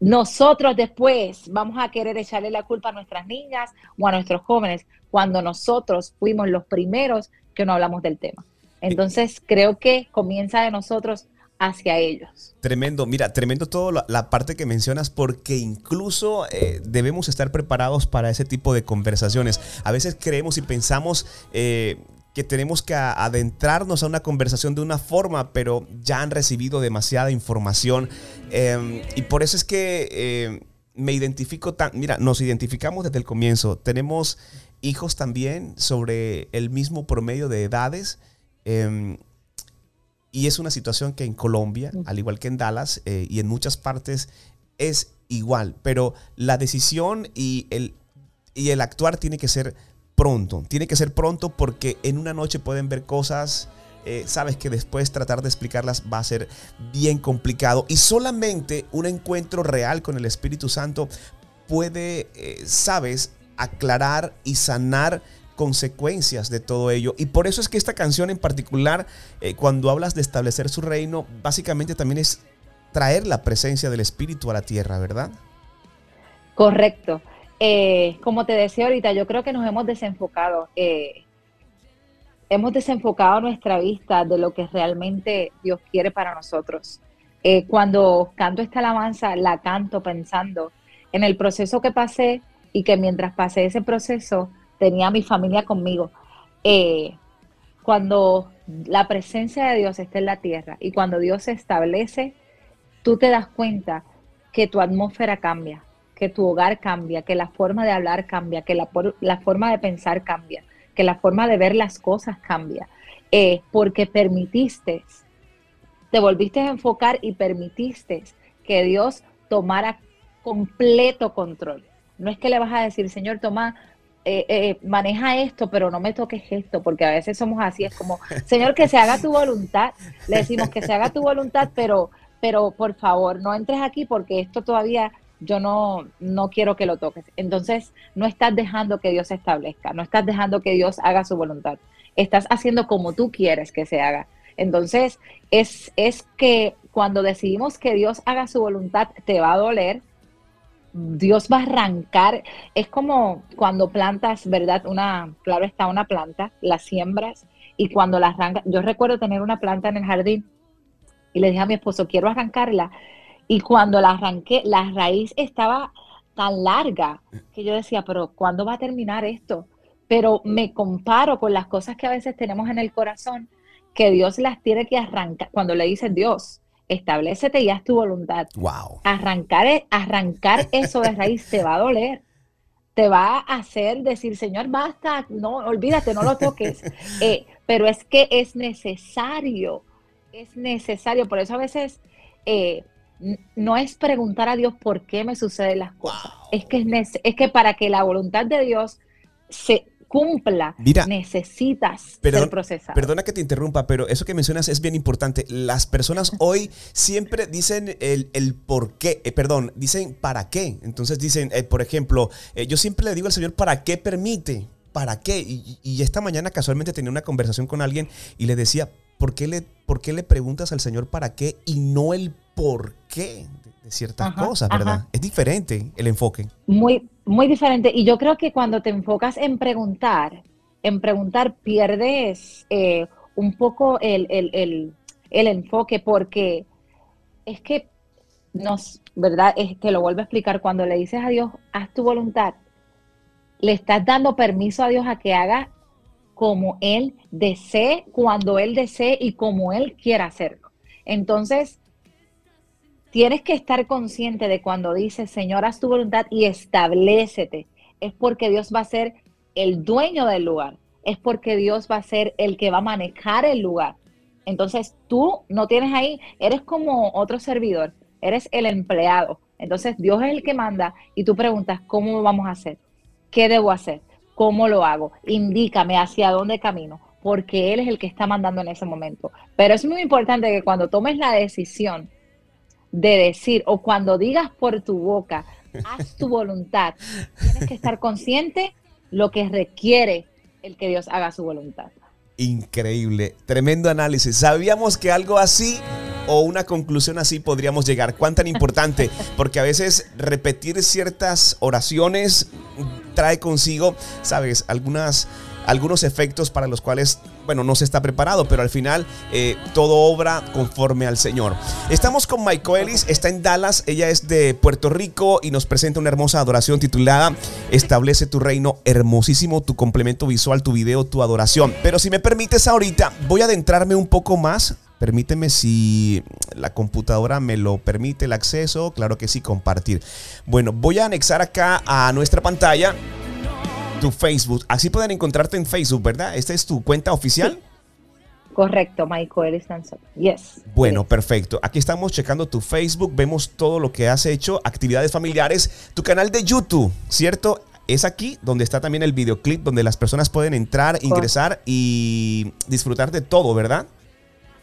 nosotros después vamos a querer echarle la culpa a nuestras niñas o a nuestros jóvenes cuando nosotros fuimos los primeros que no hablamos del tema. Entonces creo que comienza de nosotros hacia ellos. Tremendo, mira, tremendo todo la, parte que mencionas porque incluso eh, debemos estar preparados para ese tipo de conversaciones. A veces creemos y pensamos eh, que tenemos que adentrarnos a una conversación de una forma, pero ya han recibido demasiada información eh, y por eso es que eh, me identifico tan, mira, nos identificamos desde el comienzo. Tenemos hijos también sobre el mismo promedio de edades. Em, y es una situación que en Colombia, al igual que en Dallas eh, y en muchas partes, es igual. Pero la decisión y el, y el actuar tiene que ser pronto. Tiene que ser pronto porque en una noche pueden ver cosas, eh, sabes que después tratar de explicarlas va a ser bien complicado. Y solamente un encuentro real con el Espíritu Santo puede, eh, sabes, aclarar y sanar consecuencias de todo ello. Y por eso es que esta canción en particular, eh, cuando hablas de establecer su reino, básicamente también es traer la presencia del Espíritu a la tierra, ¿verdad? Correcto. Eh, como te decía ahorita, yo creo que nos hemos desenfocado. eh, hemos desenfocado nuestra vista de lo que realmente Dios quiere para nosotros. Cuando canto esta alabanza, la canto pensando en el proceso que pasé y que mientras pasé ese proceso tenía mi familia conmigo. Eh, cuando la presencia de Dios está en la tierra y cuando Dios se establece, tú te das cuenta que tu atmósfera cambia, que tu hogar cambia, que la forma de hablar cambia, que la, la forma de pensar cambia, que la forma de ver las cosas cambia, eh, porque permitiste, te volviste a enfocar y permitiste que Dios tomara completo control. No es que le vas a decir, Señor, toma, eh, eh, maneja esto, pero no me toques esto, porque a veces somos así, es como, Señor, que se haga tu voluntad. Le decimos que se haga tu voluntad, pero, pero por favor, no entres aquí porque esto todavía yo no, no quiero que lo toques. Entonces, no estás dejando que Dios se establezca, no estás dejando que Dios haga su voluntad. Estás haciendo como tú quieres que se haga. Entonces, es, es que cuando decidimos que Dios haga su voluntad, te va a doler, Dios va a arrancar. Es como cuando plantas, ¿verdad? Una, claro está, una planta, la siembras y cuando la arrancas, yo recuerdo tener una planta en el jardín y le dije a mi esposo, quiero arrancarla. Y cuando la arranqué, la raíz estaba tan larga que yo decía, pero ¿cuándo va a terminar esto? Pero me comparo con las cosas que a veces tenemos en el corazón, que Dios las tiene que arrancar. Cuando le dices, Dios, establecete y haz tu voluntad Wow. arrancar, e- arrancar eso de raíz te va a doler. Te va a hacer decir, Señor, basta, no, olvídate, no lo toques. Eh, pero es que es necesario, es necesario. Por eso a veces eh, no es preguntar a Dios por qué me suceden las cosas. Es que, es, es que para que la voluntad de Dios se cumpla, Mira, necesitas perdón- ser procesado. Perdona que te interrumpa, pero eso que mencionas es bien importante. Las personas hoy siempre dicen el, el por qué, eh, perdón, dicen para qué. Entonces dicen, eh, por ejemplo, eh, yo siempre le digo al Señor, ¿para qué permite? ¿Para qué? Y, y esta mañana casualmente tenía una conversación con alguien y le decía, ¿por qué le, por qué le preguntas al Señor para qué y no el por qué de, ciertas Ajá, cosas, verdad? ajá. Es diferente el enfoque. Muy, muy diferente. Y yo creo que cuando te enfocas en preguntar, en preguntar, pierdes eh, un poco el, el- el- el enfoque porque es que nos, ¿verdad? Es que lo vuelvo a explicar, cuando le dices a Dios, haz tu voluntad, le estás dando permiso a Dios a que haga como Él desee, cuando Él desee y como Él quiera hacerlo. Entonces, tienes que estar consciente de cuando dices, Señor, haz tu voluntad y establecete. Es porque Dios va a ser el dueño del lugar. Es porque Dios va a ser el que va a manejar el lugar. Entonces, tú no tienes ahí, eres como otro servidor, eres el empleado. Entonces, Dios es el que manda y tú preguntas, ¿cómo vamos a hacer? ¿Qué debo hacer? ¿Cómo lo hago? Indícame hacia dónde camino, porque Él es el que está mandando en ese momento. Pero es muy importante que cuando tomes la decisión de decir o cuando digas por tu boca, haz tu voluntad, tienes que estar consciente lo que requiere el que Dios haga su voluntad. Increíble, tremendo análisis. Sabíamos que algo así o una conclusión así podríamos llegar. ¿Cuán tan importante? Porque a veces repetir ciertas oraciones trae consigo, sabes, algunas algunos efectos para los cuales, bueno, no se está preparado, pero al final eh, todo obra conforme al Señor. Estamos con Mike Ellis, está en Dallas, ella es de Puerto Rico y nos presenta una hermosa adoración titulada Establece tu reino, hermosísimo tu complemento visual, tu video, tu adoración. Pero si me permites ahorita, voy a adentrarme un poco más. Permíteme si la computadora me lo permite el acceso. Claro que sí, compartir. Bueno, voy a anexar acá a nuestra pantalla tu Facebook. Así pueden encontrarte en Facebook, ¿verdad? ¿Esta es tu cuenta oficial? Correcto, Michael Stanson. Yes. Bueno, Yes. perfecto. Aquí estamos checando tu Facebook, vemos todo lo que has hecho, actividades familiares, tu canal de YouTube, ¿cierto? Es aquí donde está también el videoclip, donde las personas pueden entrar, ingresar y disfrutar de todo, ¿verdad?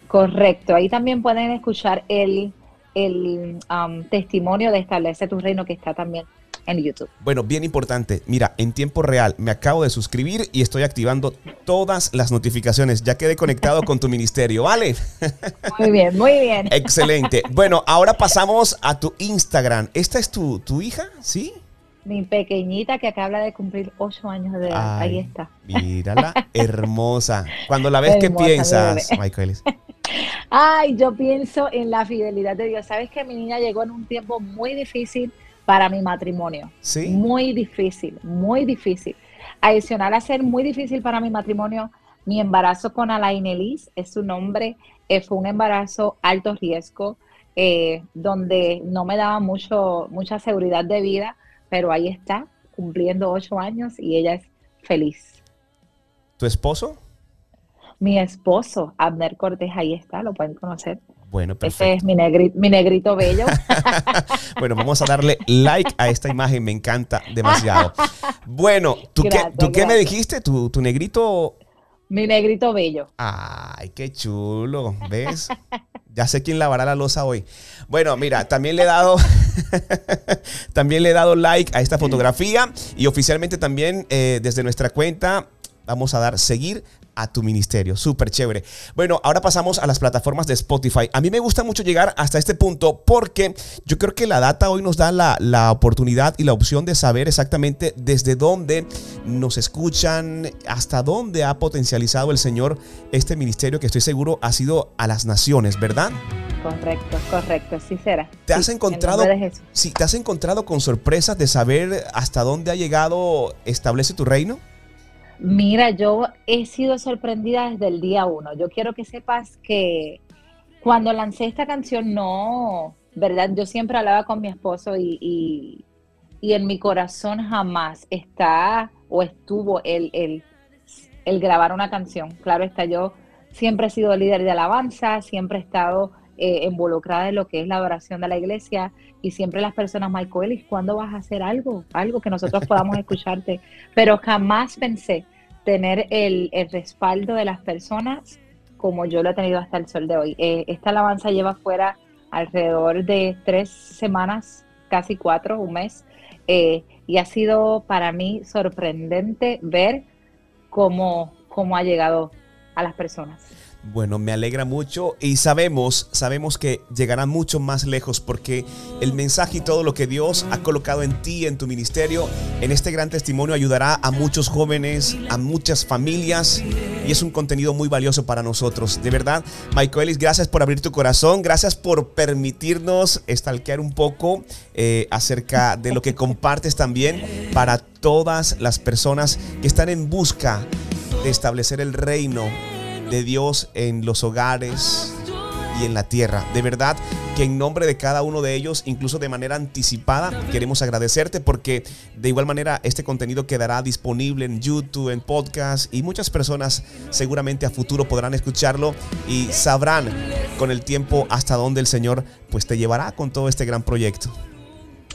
Correcto. Ahí también pueden escuchar el, el um, testimonio de Establece tu Reino que está también en YouTube. Bueno, bien importante. Mira, en tiempo real me acabo de suscribir y estoy activando todas las notificaciones. Ya quedé conectado con tu ministerio, ¿vale? Muy bien, muy bien. Excelente. Bueno, ahora pasamos a tu Instagram. ¿Esta es tu, tu hija? ¿Sí? Mi pequeñita que acaba de cumplir ocho años de edad. Ahí Ay, está. Mírala, hermosa. Cuando la ves, ¿qué Hermosa, mi piensas. Michael? Ay, yo pienso en la fidelidad de Dios. Sabes que mi niña llegó en un tiempo muy difícil para mi matrimonio. Sí. Muy difícil, muy difícil. Adicional a ser muy difícil para mi matrimonio, mi embarazo con Alain Elise, es su nombre, eh, fue un embarazo alto riesgo, eh, donde no me daba mucho, mucha seguridad de vida, pero ahí está, cumpliendo ocho años y ella es feliz. ¿Tu esposo? Mi esposo, Abner Cortés, ahí está, lo pueden conocer. Bueno, Ese perfecto. es mi, negri- mi negrito bello. Bueno, vamos a darle like a esta imagen, me encanta demasiado. Bueno, ¿tú, qué, ¿tú qué me dijiste? ¿Tu, tu negrito? mi negrito bello. Ay, qué chulo, ¿ves? Ya sé quién lavará la losa hoy. Bueno, mira, también le he dado también le he dado like a esta fotografía y oficialmente también eh, desde nuestra cuenta vamos a dar seguir a tu ministerio. Súper chévere. Bueno, ahora pasamos a las plataformas de Spotify. A mí me gusta mucho llegar hasta este punto porque yo creo que la data hoy nos da la, la oportunidad y la opción de saber exactamente desde dónde nos escuchan, hasta dónde ha potencializado el Señor este ministerio que estoy seguro ha sido a las naciones, ¿verdad? Correcto, correcto, sí será. ¿Te has en encontrado, sí, te has encontrado con sorpresas de saber hasta dónde ha llegado establece tu reino? Mira, yo he sido sorprendida desde el día uno. Yo quiero que sepas que cuando lancé esta canción, no, ¿verdad? Yo siempre hablaba con mi esposo y, y- y en mi corazón jamás está o estuvo el, el, el grabar una canción. Claro está, yo siempre he sido líder de alabanza, siempre he estado eh, involucrada en lo que es la adoración de la iglesia y siempre las personas, Michael, ¿y cuándo vas a hacer algo? Algo que nosotros podamos escucharte. Pero jamás pensé tener el, el respaldo de las personas como yo lo he tenido hasta el sol de hoy. Eh, esta alabanza lleva fuera alrededor de tres semanas, casi cuatro, un mes, eh, y ha sido para mí sorprendente ver cómo, cómo ha llegado a las personas. Bueno, me alegra mucho y sabemos, sabemos que llegará mucho más lejos porque el mensaje y todo lo que Dios ha colocado en ti, en tu ministerio, en este gran testimonio ayudará a muchos jóvenes, a muchas familias y es un contenido muy valioso para nosotros. De verdad, Michael Ellis, gracias por abrir tu corazón, gracias por permitirnos estalquear un poco eh, acerca de lo que compartes también para todas las personas que están en busca de establecer el reino de Dios en los hogares y en la tierra. De verdad que en nombre de cada uno de ellos, incluso de manera anticipada, queremos agradecerte porque de igual manera este contenido quedará disponible en YouTube, en podcast y muchas personas seguramente a futuro podrán escucharlo y sabrán con el tiempo hasta dónde el Señor pues te llevará con todo este gran proyecto.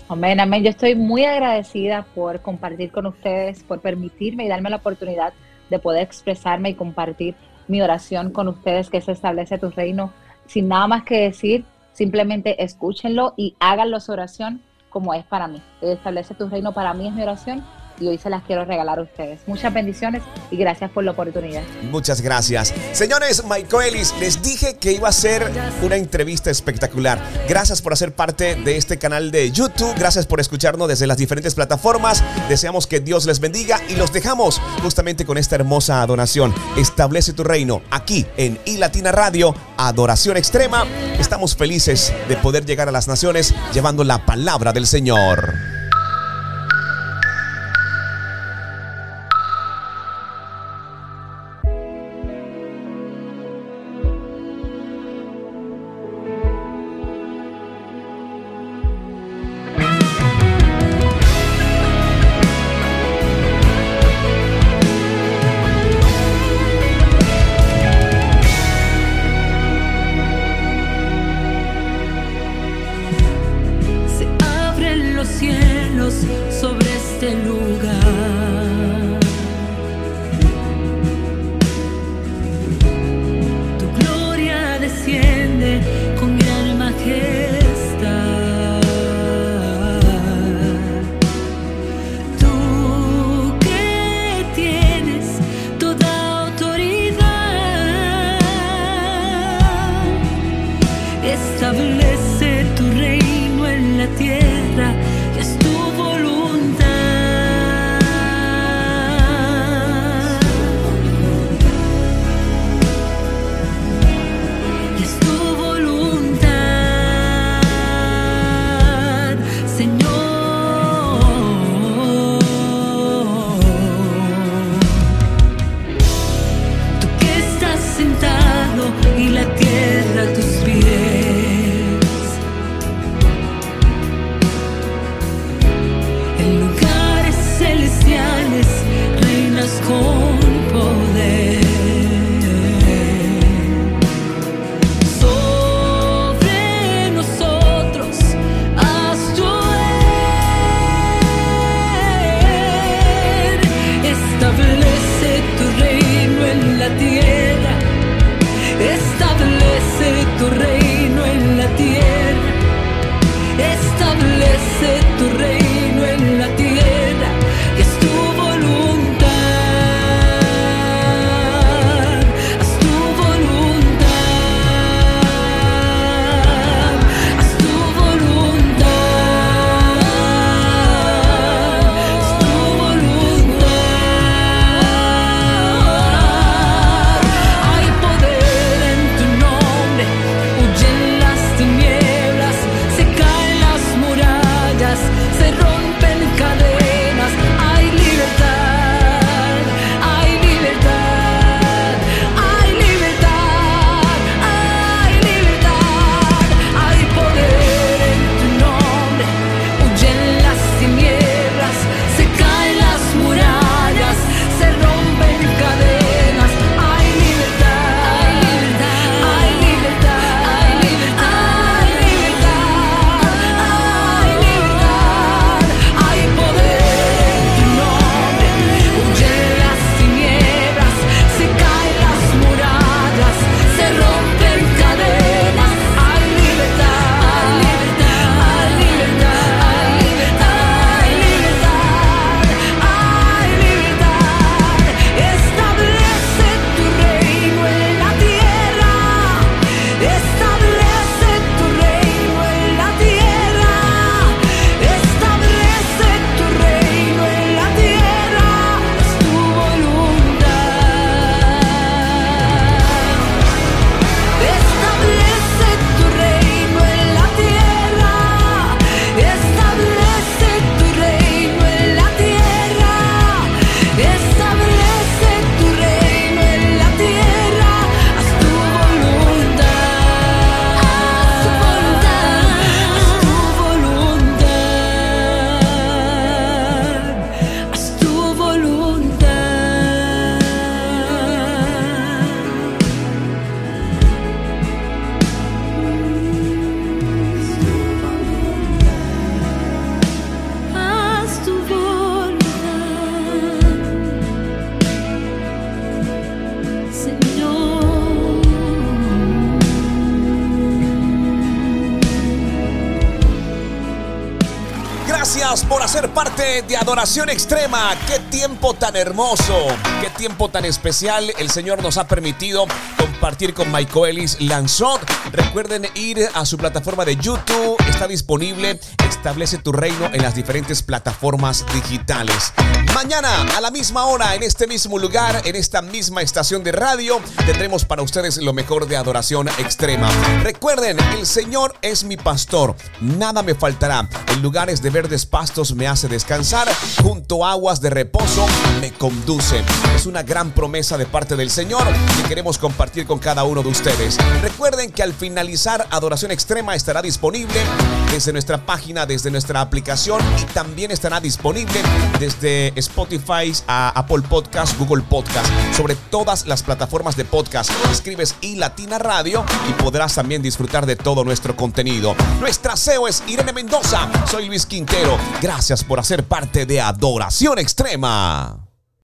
Amén, amén. Yo estoy muy agradecida por compartir con ustedes, por permitirme y darme la oportunidad de poder expresarme y compartir mi oración con ustedes, que se establece tu reino. Sin nada más que decir, simplemente escúchenlo y háganlo su oración como es para mí. Establece tu reino para mí es mi oración y hoy se las quiero regalar a ustedes. Muchas bendiciones y gracias por la oportunidad. Muchas gracias. Señores, Michael Ellis, les dije que iba a ser una entrevista espectacular. Gracias por hacer parte de este canal de YouTube. Gracias por escucharnos desde las diferentes plataformas. Deseamos que Dios les bendiga y los dejamos justamente con esta hermosa adoración. Establece tu reino aquí en iLatina Radio, Adoración Extrema. Estamos felices de poder llegar a las naciones llevando la palabra del Señor. Adoración Extrema. Qué tiempo tan hermoso, qué tiempo tan especial el Señor nos ha permitido compartir con Michaelis Lanzot. Recuerden ir a su plataforma de YouTube, está disponible. Establece tu reino en las diferentes plataformas digitales. Mañana a la misma hora, en este mismo lugar, en esta misma estación de radio, tendremos para ustedes lo mejor de Adoración Extrema. Recuerden, el Señor es mi pastor, nada me faltará. En lugares de verdes pastos me hace descansar, junto a aguas de reposo me conduce. Es una gran promesa de parte del Señor que queremos compartir con cada uno de ustedes. Recuerden que al finalizar Adoración Extrema estará disponible desde nuestra página, desde nuestra aplicación y también estará disponible desde Spotify a Apple Podcast, Google Podcast, sobre todas las plataformas de podcast. Escribes y Latina Radio y podrás también disfrutar de todo nuestro contenido. Nuestra CEO es Irene Mendoza. Soy Luis Quintero. Gracias por hacer parte de Adoración Extrema.